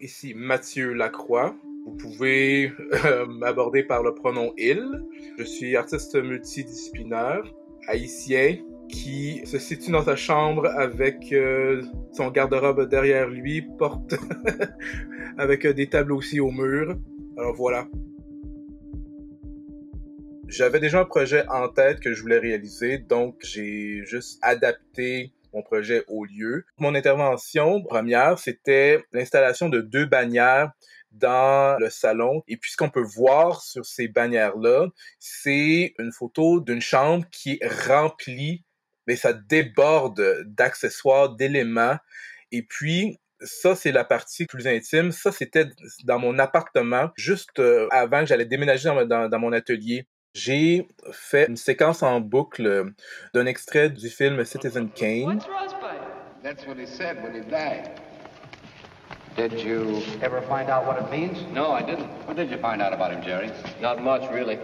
Ici Mathieu Lacroix. Vous pouvez euh, m'aborder par le pronom il. Je suis artiste multidisciplinaire, haïtien, qui se situe dans sa chambre avec euh, son garde-robe derrière lui, porte avec euh, des tableaux aussi au mur. Alors voilà. J'avais déjà un projet en tête que je voulais réaliser, donc j'ai juste adapté mon projet au lieu. Mon intervention première, c'était l'installation de deux bannières dans le salon. Et puis, ce qu'on peut voir sur ces bannières-là, c'est une photo d'une chambre qui est remplie, mais ça déborde d'accessoires, d'éléments. Et puis, ça, c'est la partie plus intime. Ça, c'était dans mon appartement, juste euh, avant que j'allais déménager dans, mon atelier. J'ai fait une séquence en boucle d'un extrait du film Citizen Kane. That's what he said when he died. Did you ever find out what it means? No, I didn't. What did you find out about him, Jerry? Not much, really.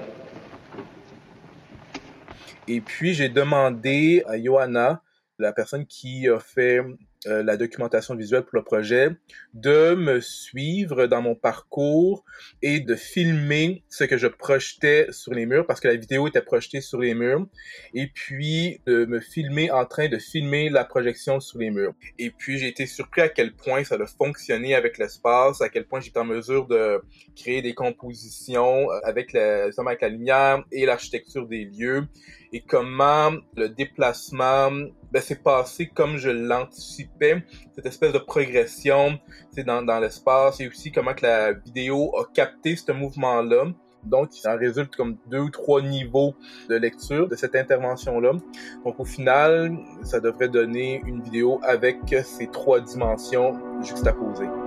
Et puis, j'ai demandé à Johanna, la personne qui a fait euh, la documentation visuelle pour le projet, de me suivre dans mon parcours et de filmer ce que je projetais sur les murs parce que la vidéo était projetée sur les murs et puis de me filmer en train de filmer la projection sur les murs. Et puis j'ai été surpris à quel point ça a fonctionné avec l'espace, à quel point j'étais en mesure de créer des compositions avec la, avec la lumière et l'architecture des lieux et comment le déplacement ben, s'est passé comme je l'anticipais, cette espèce de progression dans, dans l'espace et aussi comment que la vidéo a capté ce mouvement-là. Donc, il en résulte comme deux ou trois niveaux de lecture de cette intervention-là. Donc, au final, ça devrait donner une vidéo avec ces trois dimensions juxtaposées.